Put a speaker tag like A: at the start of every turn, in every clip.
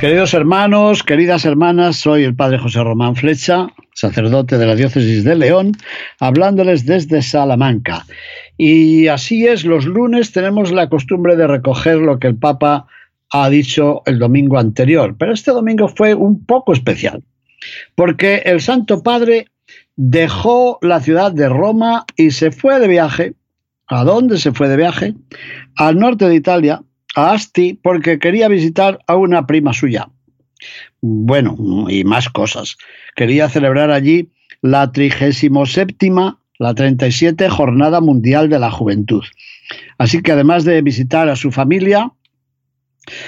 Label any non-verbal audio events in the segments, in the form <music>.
A: Queridos hermanos, queridas hermanas, soy el padre José Román Flecha, sacerdote de la diócesis de León, hablándoles desde Salamanca. Y así es, los lunes tenemos la costumbre de recoger lo que el Papa ha dicho el domingo anterior, pero este domingo fue un poco especial, porque el Santo Padre dejó la ciudad de Roma y se fue de viaje. ¿A dónde se fue de viaje? Al norte de Italia, a Asti porque quería visitar a una prima suya. Bueno, y más cosas. Quería celebrar allí la 37, la 37 Jornada Mundial de la Juventud. Así que además de visitar a su familia,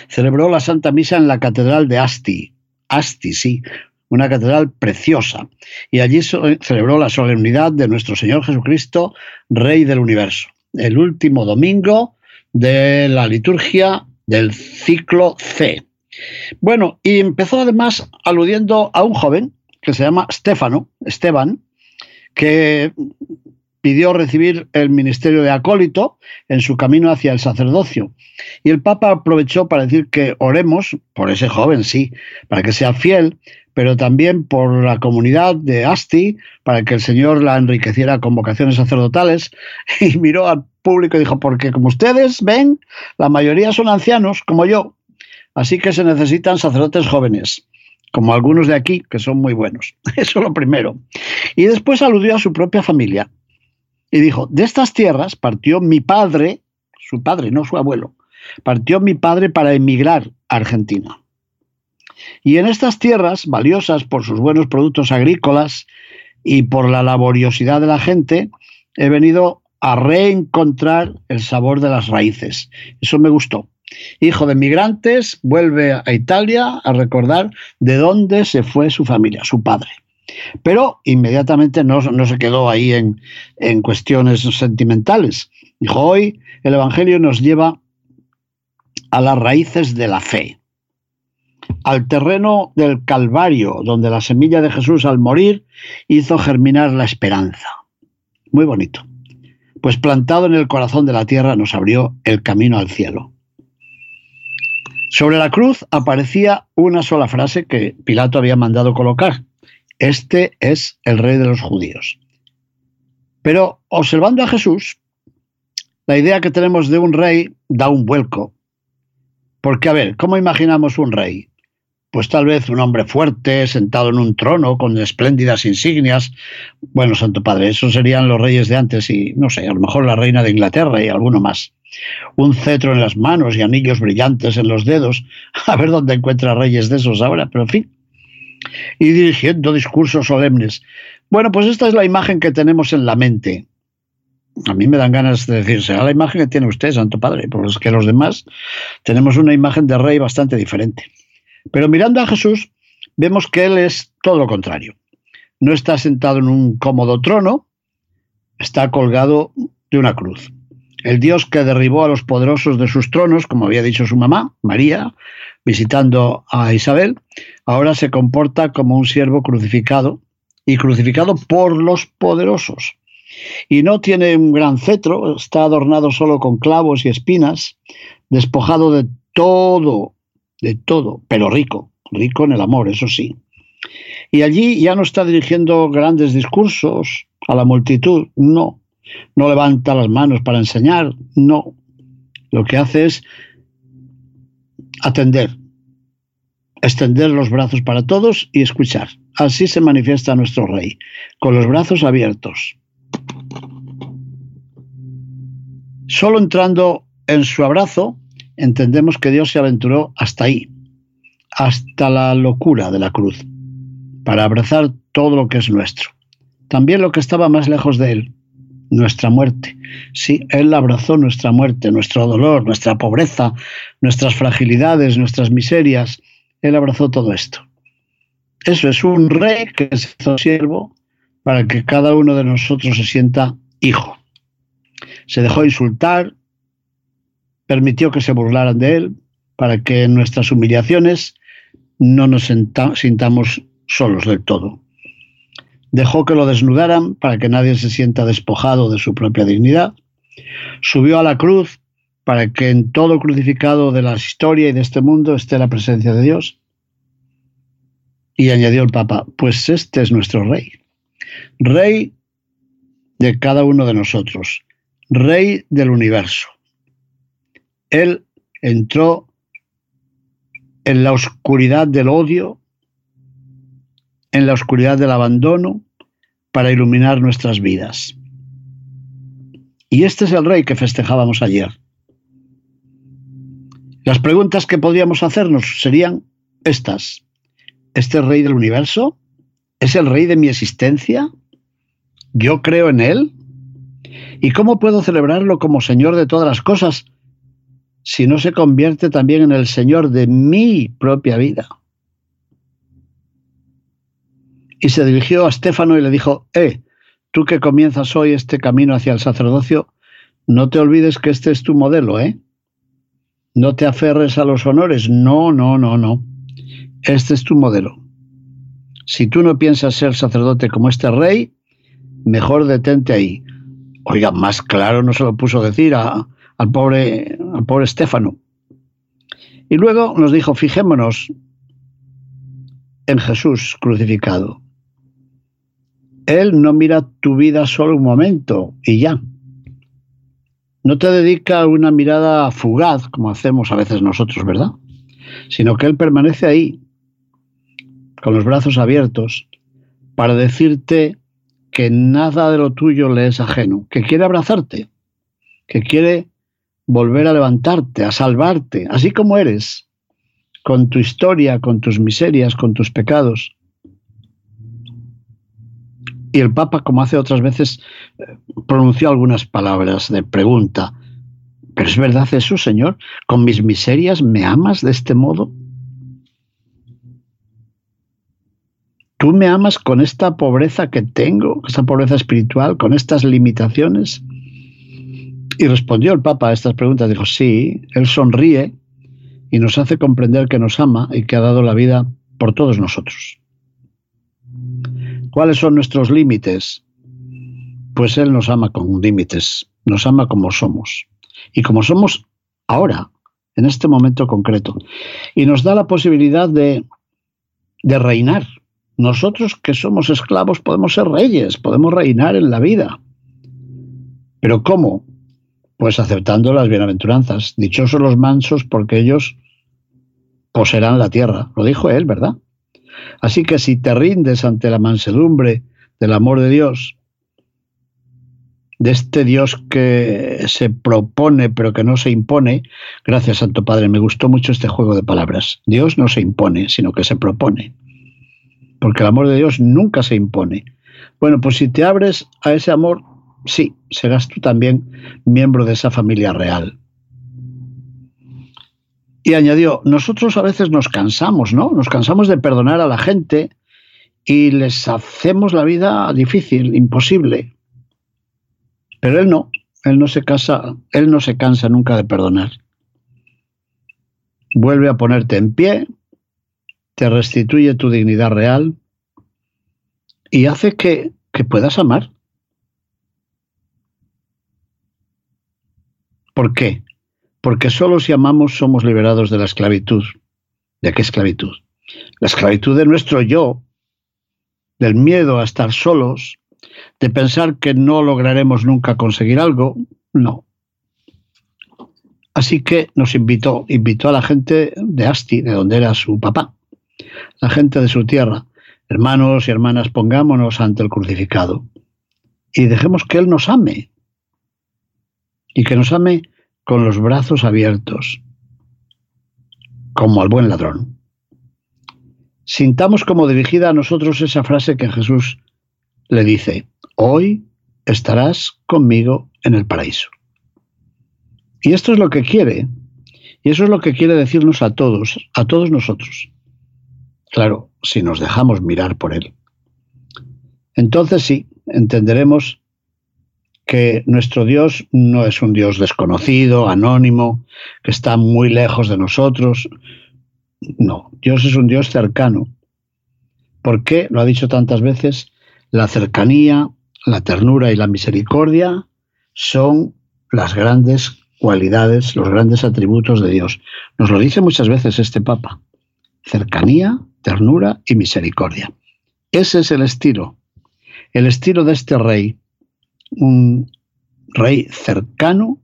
A: celebró la Santa Misa en la Catedral de Asti. Asti, sí, una catedral preciosa. Y allí celebró la solemnidad de nuestro Señor Jesucristo, Rey del Universo. El último domingo de la liturgia del ciclo C. Bueno, y empezó además aludiendo a un joven que se llama Stefano, Esteban, que pidió recibir el ministerio de acólito en su camino hacia el sacerdocio. Y el Papa aprovechó para decir que oremos por ese joven, sí, para que sea fiel, pero también por la comunidad de Asti, para que el Señor la enriqueciera con vocaciones sacerdotales, <laughs> y miró al público dijo, porque como ustedes ven, la mayoría son ancianos, como yo, así que se necesitan sacerdotes jóvenes, como algunos de aquí, que son muy buenos. <laughs> Eso lo primero. Y después aludió a su propia familia, y dijo, de estas tierras partió mi padre, su padre, no su abuelo, partió mi padre para emigrar a Argentina. Y en estas tierras, valiosas por sus buenos productos agrícolas y por la laboriosidad de la gente, he venido a reencontrar el sabor de las raíces. Eso me gustó. Hijo de migrantes, vuelve a Italia a recordar de dónde se fue su familia, su padre. Pero inmediatamente no, se quedó ahí en, en cuestiones sentimentales. Dijo, hoy el Evangelio nos lleva a las raíces de la fe al terreno del Calvario, donde la semilla de Jesús al morir hizo germinar la esperanza. Muy bonito. Pues plantado en el corazón de la tierra nos abrió el camino al cielo. Sobre la cruz aparecía una sola frase que Pilato había mandado colocar. Este es el rey de los judíos. Pero observando a Jesús, la idea que tenemos de un rey da un vuelco. Porque, a ver, ¿cómo imaginamos un rey? Pues tal vez un hombre fuerte, sentado en un trono, con espléndidas insignias. Bueno, Santo Padre, esos serían los reyes de antes y, no sé, a lo mejor la reina de Inglaterra y alguno más. Un cetro en las manos y anillos brillantes en los dedos. <laughs> A ver dónde encuentra reyes de esos ahora, pero en fin. Y dirigiendo discursos solemnes. Bueno, pues esta es la imagen que tenemos en la mente. A mí me dan ganas de decir, será la imagen que tiene usted, Santo Padre, porque es que los demás tenemos una imagen de rey bastante diferente. Pero mirando a Jesús, vemos que Él es todo lo contrario. No está sentado en un cómodo trono, está colgado de una cruz. El Dios que derribó a los poderosos de sus tronos, como había dicho su mamá, María, visitando a Isabel, ahora se comporta como un siervo crucificado y crucificado por los poderosos. Y no tiene un gran cetro, está adornado solo con clavos y espinas, despojado de todo de todo, pero rico, rico en el amor, eso sí. Y allí ya no está dirigiendo grandes discursos a la multitud, no. No levanta las manos para enseñar, no. Lo que hace es atender, extender los brazos para todos y escuchar. Así se manifiesta nuestro Rey, con los brazos abiertos. Solo entrando en su abrazo entendemos que Dios se aventuró hasta ahí, hasta la locura de la cruz, para abrazar todo lo que es nuestro, también lo que estaba más lejos de Él, nuestra muerte. Sí, Él abrazó nuestra muerte, nuestro dolor, nuestra pobreza, nuestras fragilidades, nuestras miserias. Él abrazó todo esto. Eso es un rey que se hizo siervo para que cada uno de nosotros se sienta hijo. Se dejó insultar, permitió que se burlaran de él, para que en nuestras humillaciones no nos sintamos solos del todo. Dejó que lo desnudaran para que nadie se sienta despojado de su propia dignidad. Subió a la cruz para que en todo crucificado de la historia y de este mundo esté la presencia de Dios. Y añadió el Papa, pues este es nuestro rey. Rey de cada uno de nosotros, rey del universo. Él entró en la oscuridad del odio, en la oscuridad del abandono, para iluminar nuestras vidas. Y este es el rey que festejábamos ayer. Las preguntas que podríamos hacernos serían estas. ¿Este rey del universo? ¿Es el rey de mi existencia? ¿Yo creo en él? ¿Y cómo puedo celebrarlo como Señor de todas las cosas si no se convierte también en el Señor de mi propia vida? Y se dirigió a Estéfano y le dijo, eh, tú que comienzas hoy este camino hacia el sacerdocio, no te olvides que este es tu modelo, ¿eh? No te aferres a los honores, no, no, no, no. Este es tu modelo. Si tú no piensas ser sacerdote como este rey, mejor detente ahí. Oiga, más claro no se lo puso decir al pobre, al pobre Estéfano. Y luego nos dijo, fijémonos en Jesús crucificado. Él no mira tu vida solo un momento y ya. No te dedica una mirada fugaz, como hacemos a veces nosotros, ¿verdad? Sino que Él permanece ahí, con los brazos abiertos, para decirte que nada de lo tuyo le es ajeno, que quiere abrazarte, que quiere volver a levantarte, a salvarte, así como eres, con tu historia, con tus miserias, con tus pecados. Y el Papa, como hace otras veces, pronunció algunas palabras de pregunta. ¿Pero es verdad eso, Señor? ¿Con mis miserias me amas de este modo? ¿Tú me amas con esta pobreza que tengo, esta pobreza espiritual, con estas limitaciones? Y respondió el Papa a estas preguntas. Dijo, sí, Él sonríe y nos hace comprender que nos ama y que ha dado la vida por todos nosotros. ¿Cuáles son nuestros límites? Pues Él nos ama con límites, nos ama como somos. Y como somos ahora, en este momento concreto. Y nos da la posibilidad de, de reinar, nosotros que somos esclavos podemos ser reyes, podemos reinar en la vida. ¿Pero cómo? Pues aceptando las bienaventuranzas. Dichosos los mansos porque ellos poseerán la tierra. Lo dijo él, ¿verdad? Así que si te rindes ante la mansedumbre del amor de Dios, de este Dios que se propone pero que no se impone, gracias Santo Padre, me gustó mucho este juego de palabras. Dios no se impone, sino que se propone porque el amor de Dios nunca se impone. Bueno, pues si te abres a ese amor, sí, serás tú también miembro de esa familia real. Y añadió, nosotros a veces nos cansamos, ¿no? Nos cansamos de perdonar a la gente y les hacemos la vida difícil, imposible. Pero él no, él no se casa, él no se cansa nunca de perdonar. Vuelve a ponerte en pie, te restituye tu dignidad real y hace que, que puedas amar. ¿Por qué? Porque solo si amamos somos liberados de la esclavitud. ¿De qué esclavitud? La esclavitud de nuestro yo, del miedo a estar solos, de pensar que no lograremos nunca conseguir algo. No. Así que nos invitó, invitó a la gente de Asti, de donde era su papá, la gente de su tierra. Hermanos y hermanas, pongámonos ante el crucificado y dejemos que Él nos ame y que nos ame con los brazos abiertos, como al buen ladrón. Sintamos como dirigida a nosotros esa frase que Jesús le dice, hoy estarás conmigo en el paraíso. Y esto es lo que quiere, y eso es lo que quiere decirnos a todos, a todos nosotros. Claro, si nos dejamos mirar por Él. Entonces sí, entenderemos que nuestro Dios no es un Dios desconocido, anónimo, que está muy lejos de nosotros. No, Dios es un Dios cercano. ¿Por qué? Lo ha dicho tantas veces, la cercanía, la ternura y la misericordia son las grandes cualidades, los grandes atributos de Dios. Nos lo dice muchas veces este Papa. Cercanía, ternura y misericordia. Ese es el estilo, el estilo de este rey, un rey cercano,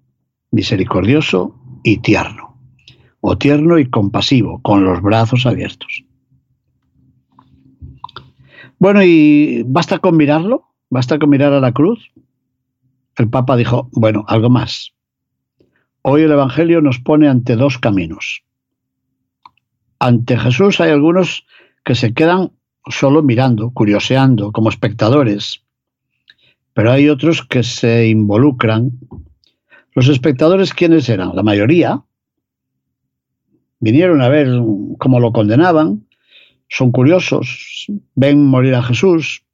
A: misericordioso y tierno, o tierno y compasivo, con los brazos abiertos. Bueno, y basta con mirarlo, basta con mirar a la cruz. El Papa dijo, bueno, algo más. Hoy el Evangelio nos pone ante dos caminos. Ante Jesús hay algunos que se quedan solo mirando, curioseando, como espectadores, pero hay otros que se involucran. Los espectadores, ¿quiénes eran? La mayoría. Vinieron a ver cómo lo condenaban, son curiosos, ven morir a Jesús.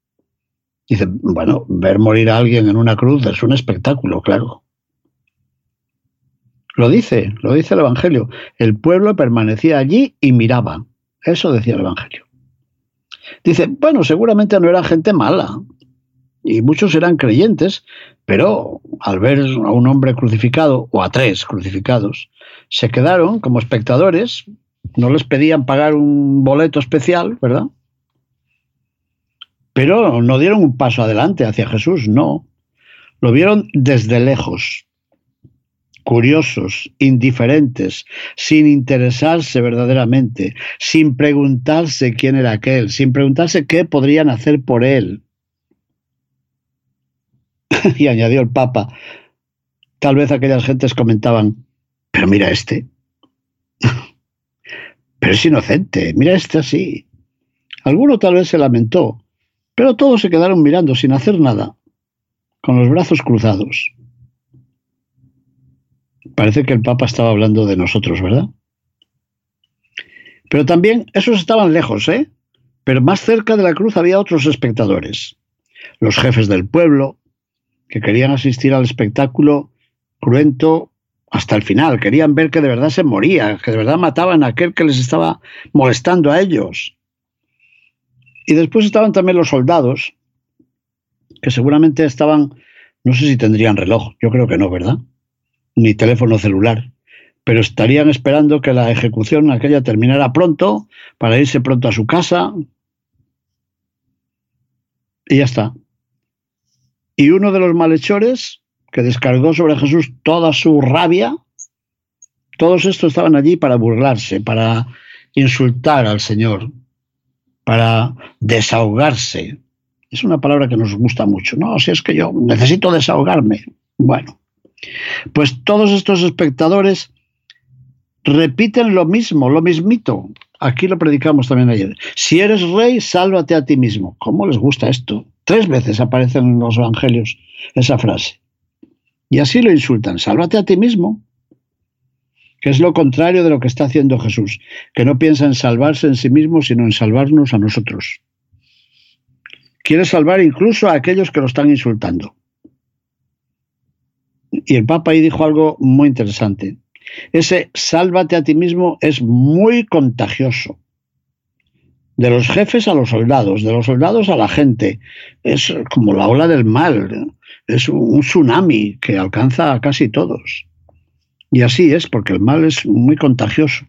A: Dicen, bueno, ver morir a alguien en una cruz es un espectáculo, claro. Lo dice, lo dice el Evangelio. El pueblo permanecía allí y miraba. Eso decía el Evangelio. Dice, bueno, seguramente no era gente mala, y muchos eran creyentes, pero al ver a un hombre crucificado o a tres crucificados, se quedaron como espectadores, no les pedían pagar un boleto especial, ¿verdad? Pero no dieron un paso adelante hacia Jesús, no. Lo vieron desde lejos, curiosos, indiferentes, sin interesarse verdaderamente, sin preguntarse quién era aquel, sin preguntarse qué podrían hacer por él. <laughs> y añadió el Papa, tal vez aquellas gentes comentaban, pero mira este, <laughs> pero es inocente, mira este así. Alguno tal vez se lamentó, pero todos se quedaron mirando sin hacer nada, con los brazos cruzados. Parece que el Papa estaba hablando de nosotros, ¿verdad? Pero también esos estaban lejos, ¿eh? Pero más cerca de la cruz había otros espectadores. Los jefes del pueblo, que querían asistir al espectáculo cruento hasta el final. Querían ver que de verdad se moría, que de verdad mataban a aquel que les estaba molestando a ellos. Y después estaban también los soldados, que seguramente estaban, no sé si tendrían reloj, yo creo que no, ¿verdad? Ni teléfono celular, pero estarían esperando que la ejecución aquella terminara pronto para irse pronto a su casa. Y ya está. Y uno de los malhechores que descargó sobre Jesús toda su rabia, todos estos estaban allí para burlarse, para insultar al Señor, para desahogarse. Es una palabra que nos gusta mucho. No, si es que yo necesito desahogarme. Bueno, pues todos estos espectadores repiten lo mismo, lo mismito. Aquí lo predicamos también ayer. Si eres rey, sálvate a ti mismo. ¿Cómo les gusta esto? Tres veces aparece en los evangelios esa frase. Y así lo insultan, sálvate a ti mismo, que es lo contrario de lo que está haciendo Jesús, que no piensa en salvarse en sí mismo, sino en salvarnos a nosotros. Quiere salvar incluso a aquellos que lo están insultando. Y el Papa ahí dijo algo muy interesante. Ese sálvate a ti mismo es muy contagioso de los jefes a los soldados, de los soldados a la gente. Es como la ola del mal, es un tsunami que alcanza a casi todos. Y así es, porque el mal es muy contagioso.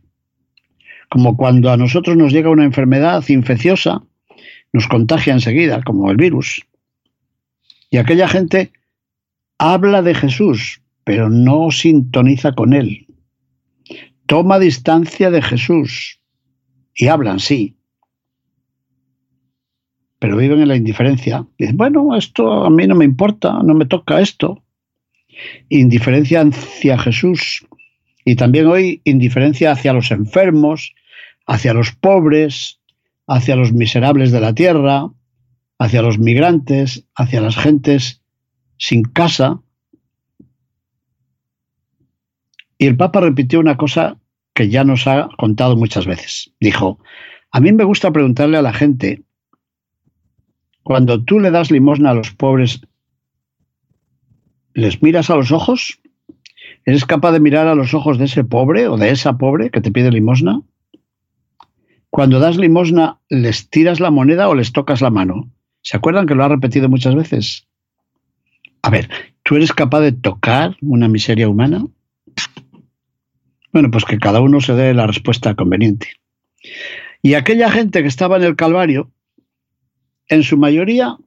A: Como cuando a nosotros nos llega una enfermedad infecciosa, nos contagia enseguida, como el virus. Y aquella gente habla de Jesús, pero no sintoniza con él. Toma distancia de Jesús y hablan, sí, pero viven en la indiferencia. Dicen, bueno, esto a mí no me importa, no me toca esto. Indiferencia hacia Jesús y también hoy indiferencia hacia los enfermos, hacia los pobres, hacia los miserables de la tierra, hacia los migrantes, hacia las gentes sin casa. Y el Papa repitió una cosa que ya nos ha contado muchas veces. Dijo, a mí me gusta preguntarle a la gente, cuando tú le das limosna a los pobres, ¿les miras a los ojos? ¿Eres capaz de mirar a los ojos de ese pobre o de esa pobre que te pide limosna? Cuando das limosna, ¿les tiras la moneda o les tocas la mano? ¿Se acuerdan que lo ha repetido muchas veces? A ver, ¿tú eres capaz de tocar una miseria humana? Bueno, pues que cada uno se dé la respuesta conveniente. Y aquella gente que estaba en el Calvario, en su mayoría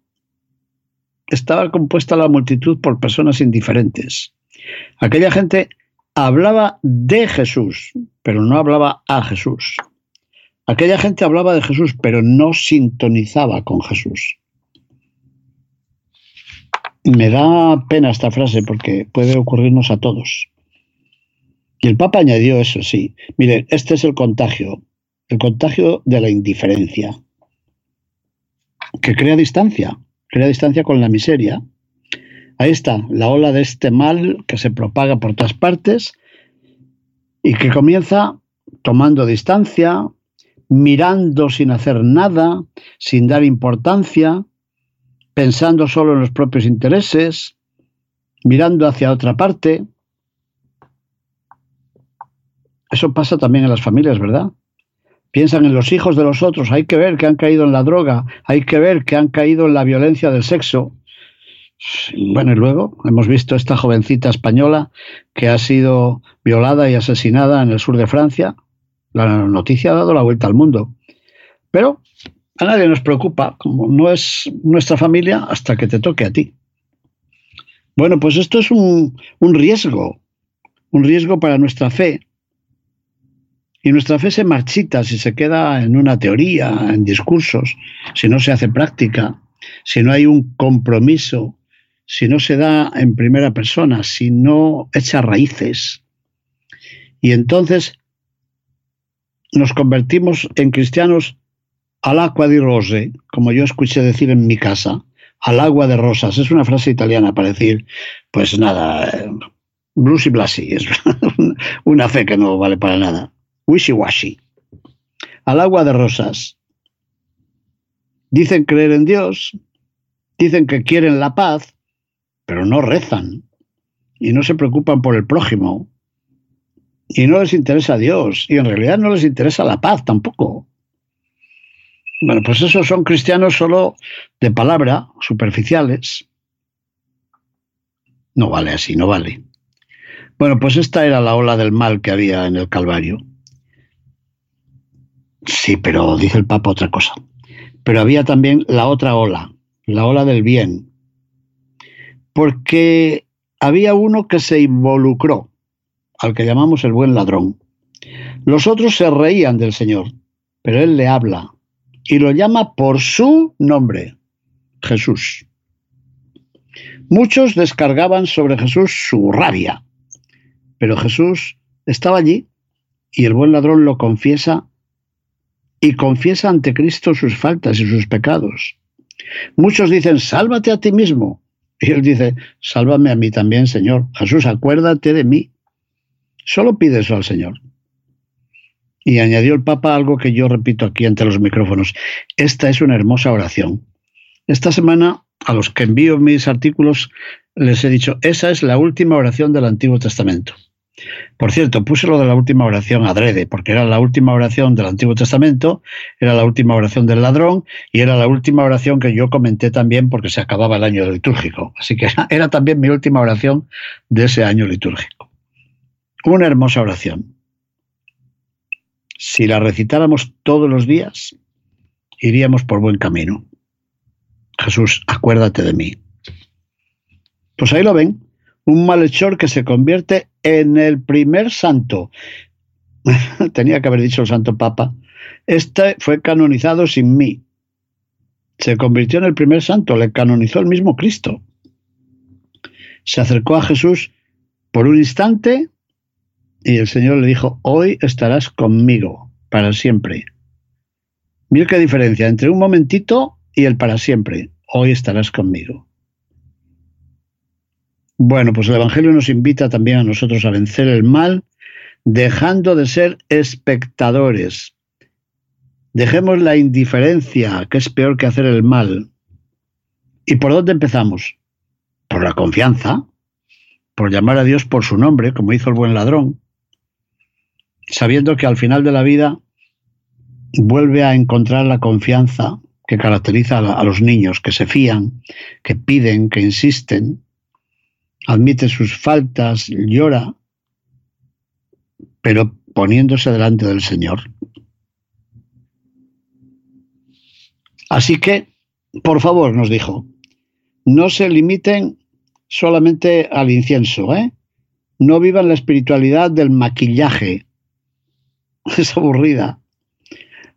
A: estaba compuesta la multitud por personas indiferentes. Aquella gente hablaba de Jesús, pero no hablaba a Jesús. Aquella gente hablaba de Jesús, pero no sintonizaba con Jesús. Me da pena esta frase porque puede ocurrirnos a todos. Y el Papa añadió eso, sí. Mire, este es el contagio, el contagio de la indiferencia, que crea distancia, crea distancia con la miseria. Ahí está, la ola de este mal que se propaga por todas partes y que comienza tomando distancia, mirando sin hacer nada, sin dar importancia, pensando solo en los propios intereses, mirando hacia otra parte, eso pasa también en las familias, ¿verdad? Piensan en los hijos de los otros, hay que ver que han caído en la droga, hay que ver que han caído en la violencia del sexo. Bueno, y luego hemos visto esta jovencita española que ha sido violada y asesinada en el sur de Francia. La noticia ha dado la vuelta al mundo. Pero a nadie nos preocupa, como no es nuestra familia, hasta que te toque a ti. Bueno, pues esto es un, un riesgo, un riesgo para nuestra fe, y nuestra fe se marchita si se queda en una teoría, en discursos, si no se hace práctica, si no hay un compromiso, si no se da en primera persona, si no echa raíces. Y entonces nos convertimos en cristianos al agua di rose, como yo escuché decir en mi casa, al agua de rosas. Es una frase italiana para decir, pues nada, eh, blues y blasi, es <laughs> una fe que no vale para nada wishy-washy, al agua de rosas. Dicen creer en Dios, dicen que quieren la paz, pero no rezan y no se preocupan por el prójimo. Y no les interesa Dios, y en realidad no les interesa la paz tampoco. Bueno, pues esos son cristianos solo de palabra, superficiales. No vale así, no vale. Bueno, pues esta era la ola del mal que había en el Calvario. Sí, pero dice el Papa otra cosa. Pero había también la otra ola, la ola del bien. Porque había uno que se involucró, al que llamamos el buen ladrón. Los otros se reían del Señor, pero Él le habla y lo llama por su nombre, Jesús. Muchos descargaban sobre Jesús su rabia, pero Jesús estaba allí y el buen ladrón lo confiesa y confiesa ante Cristo sus faltas y sus pecados. Muchos dicen, sálvate a ti mismo. Y él dice, sálvame a mí también, Señor. Jesús, acuérdate de mí. Solo pide eso al Señor. Y añadió el Papa algo que yo repito aquí ante los micrófonos. Esta es una hermosa oración. Esta semana, a los que envío mis artículos, les he dicho, esa es la última oración del Antiguo Testamento. Por cierto, puse lo de la última oración adrede, porque era la última oración del Antiguo Testamento, era la última oración del ladrón y era la última oración que yo comenté también porque se acababa el año litúrgico. Así que <laughs> era también mi última oración de ese año litúrgico. Una hermosa oración. Si la recitáramos todos los días, iríamos por buen camino. Jesús, acuérdate de mí. Pues ahí lo ven, un malhechor que se convierte en el primer santo. <laughs> Tenía que haber dicho el Santo Papa. Este fue canonizado sin mí. Se convirtió en el primer santo, le canonizó el mismo Cristo. Se acercó a Jesús por un instante y el Señor le dijo, hoy estarás conmigo para siempre. Mira qué diferencia entre un momentito y el para siempre. Hoy estarás conmigo. Bueno, pues el Evangelio nos invita también a nosotros a vencer el mal, dejando de ser espectadores. Dejemos la indiferencia, que es peor que hacer el mal. ¿Y por dónde empezamos? Por la confianza, por llamar a Dios por su nombre, como hizo el buen ladrón, sabiendo que al final de la vida vuelve a encontrar la confianza que caracteriza a los niños, que se fían, que piden, que insisten, admite sus faltas, llora, pero poniéndose delante del Señor. Así que, por favor, nos dijo, no se limiten solamente al incienso, ¿eh? No vivan la espiritualidad del maquillaje. <laughs> Es aburrida.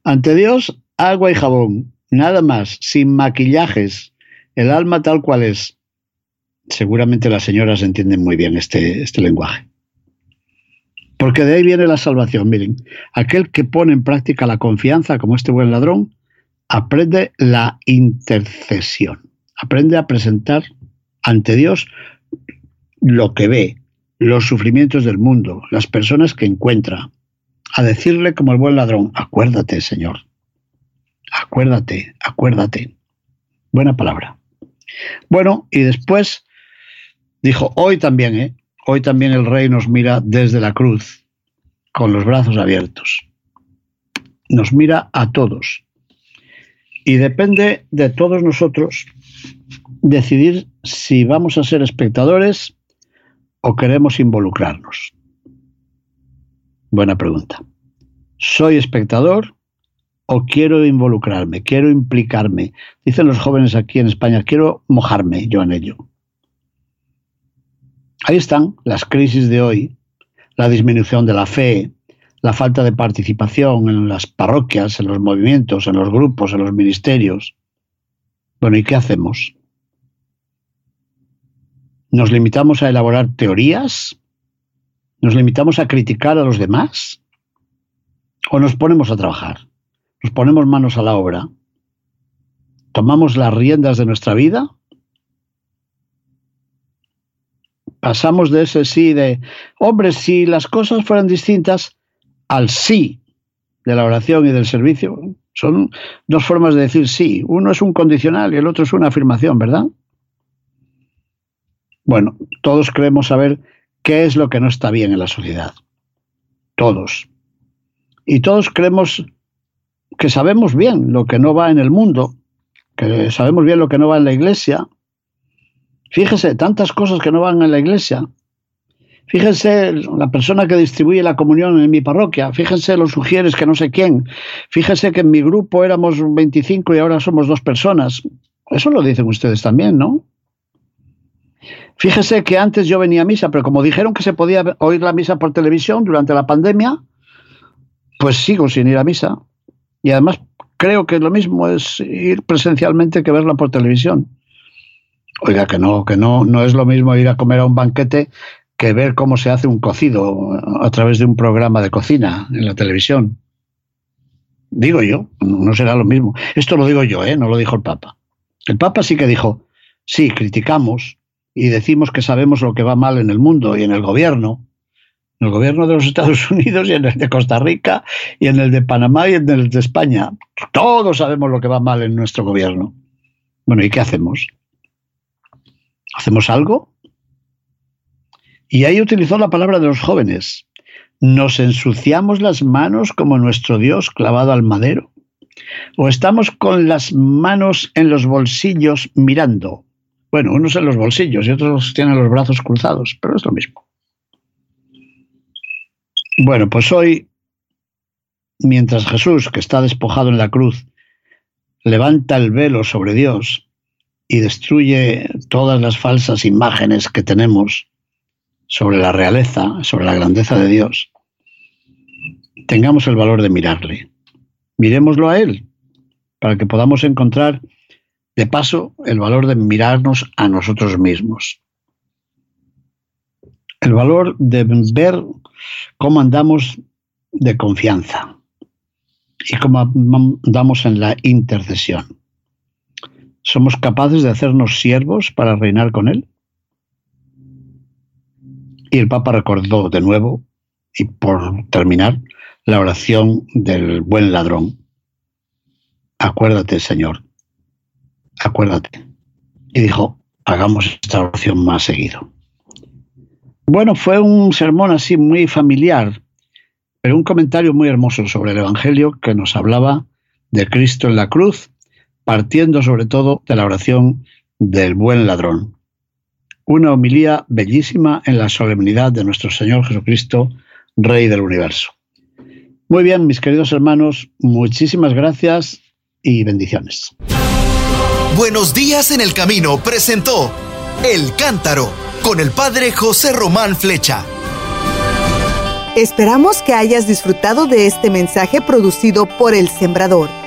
A: Ante Dios, agua y jabón, nada más, sin maquillajes, el alma tal cual es. Seguramente las señoras entienden muy bien este, este lenguaje. Porque de ahí viene la salvación. Miren, aquel que pone en práctica la confianza, como este buen ladrón, aprende la intercesión, aprende a presentar ante Dios lo que ve, los sufrimientos del mundo, las personas que encuentra, a decirle como el buen ladrón, acuérdate, Señor, acuérdate, acuérdate. Buena palabra. Bueno, y después dijo, hoy también, ¿eh? hoy también el rey nos mira desde la cruz, con los brazos abiertos. Nos mira a todos. Y depende de todos nosotros decidir si vamos a ser espectadores o queremos involucrarnos. Buena pregunta. ¿Soy espectador o quiero involucrarme, quiero implicarme? Dicen los jóvenes aquí en España, quiero mojarme yo en ello. Ahí están las crisis de hoy, la disminución de la fe, la falta de participación en las parroquias, en los movimientos, en los grupos, en los ministerios. Bueno, ¿y qué hacemos? ¿Nos limitamos a elaborar teorías? ¿Nos limitamos a criticar a los demás? ¿O nos ponemos a trabajar? ¿Nos ponemos manos a la obra? ¿Tomamos las riendas de nuestra vida? Pasamos de ese sí de, hombre, si las cosas fueran distintas, al sí de la oración y del servicio. Son dos formas de decir sí. Uno es un condicional y el otro es una afirmación, ¿verdad? Bueno, todos creemos saber qué es lo que no está bien en la sociedad. Todos. Y todos creemos que sabemos bien lo que no va en el mundo, que sabemos bien lo que no va en la iglesia. Fíjese, tantas cosas que no van en la iglesia. Fíjense la persona que distribuye la comunión en mi parroquia. Fíjense los sugieres que no sé quién. Fíjense que en mi grupo éramos 25 y ahora somos dos personas. Eso lo dicen ustedes también, ¿no? Fíjese que antes yo venía a misa, pero como dijeron que se podía oír la misa por televisión durante la pandemia, pues sigo sin ir a misa. Y además creo que lo mismo es ir presencialmente que verla por televisión. Oiga, que no, que no, no es lo mismo ir a comer a un banquete que ver cómo se hace un cocido a través de un programa de cocina en la televisión. Digo yo, no será lo mismo. Esto lo digo yo, ¿eh? no lo dijo el Papa. El Papa sí que dijo, sí, criticamos, y decimos que sabemos lo que va mal en el mundo y en el gobierno, en el gobierno de los Estados <laughs> Unidos y en el de Costa Rica y en el de Panamá y en el de España. Todos sabemos lo que va mal en nuestro gobierno. Bueno, ¿y qué hacemos? ¿Hacemos algo? Y ahí utilizó la palabra de los jóvenes. ¿Nos ensuciamos las manos como nuestro Dios clavado al madero? ¿O estamos con las manos en los bolsillos mirando? Bueno, unos en los bolsillos y otros tienen los brazos cruzados, pero es lo mismo. Bueno, pues hoy, mientras Jesús, que está despojado en la cruz, levanta el velo sobre Dios y destruye todas las falsas imágenes que tenemos sobre la realeza, sobre la grandeza de Dios, tengamos el valor de mirarle. Miremoslo a Él, para que podamos encontrar de paso, el valor de mirarnos a nosotros mismos. El valor de ver cómo andamos de confianza y cómo andamos en la intercesión. ¿Somos capaces de hacernos siervos para reinar con Él? Y el Papa recordó de nuevo, y por terminar, la oración del buen ladrón. Acuérdate, Señor, acuérdate. Y dijo, hagamos esta oración más seguido. Bueno, fue un sermón así muy familiar, pero un comentario muy hermoso sobre el Evangelio que nos hablaba de Cristo en la cruz, partiendo sobre todo de la oración del buen ladrón. Una homilía bellísima en la solemnidad de nuestro Señor Jesucristo, Rey del universo. Muy bien, mis queridos hermanos, muchísimas gracias y bendiciones.
B: Buenos días en el camino presentó El Cántaro con el Padre José Román Flecha.
C: Esperamos que hayas disfrutado de este mensaje producido por El Sembrador.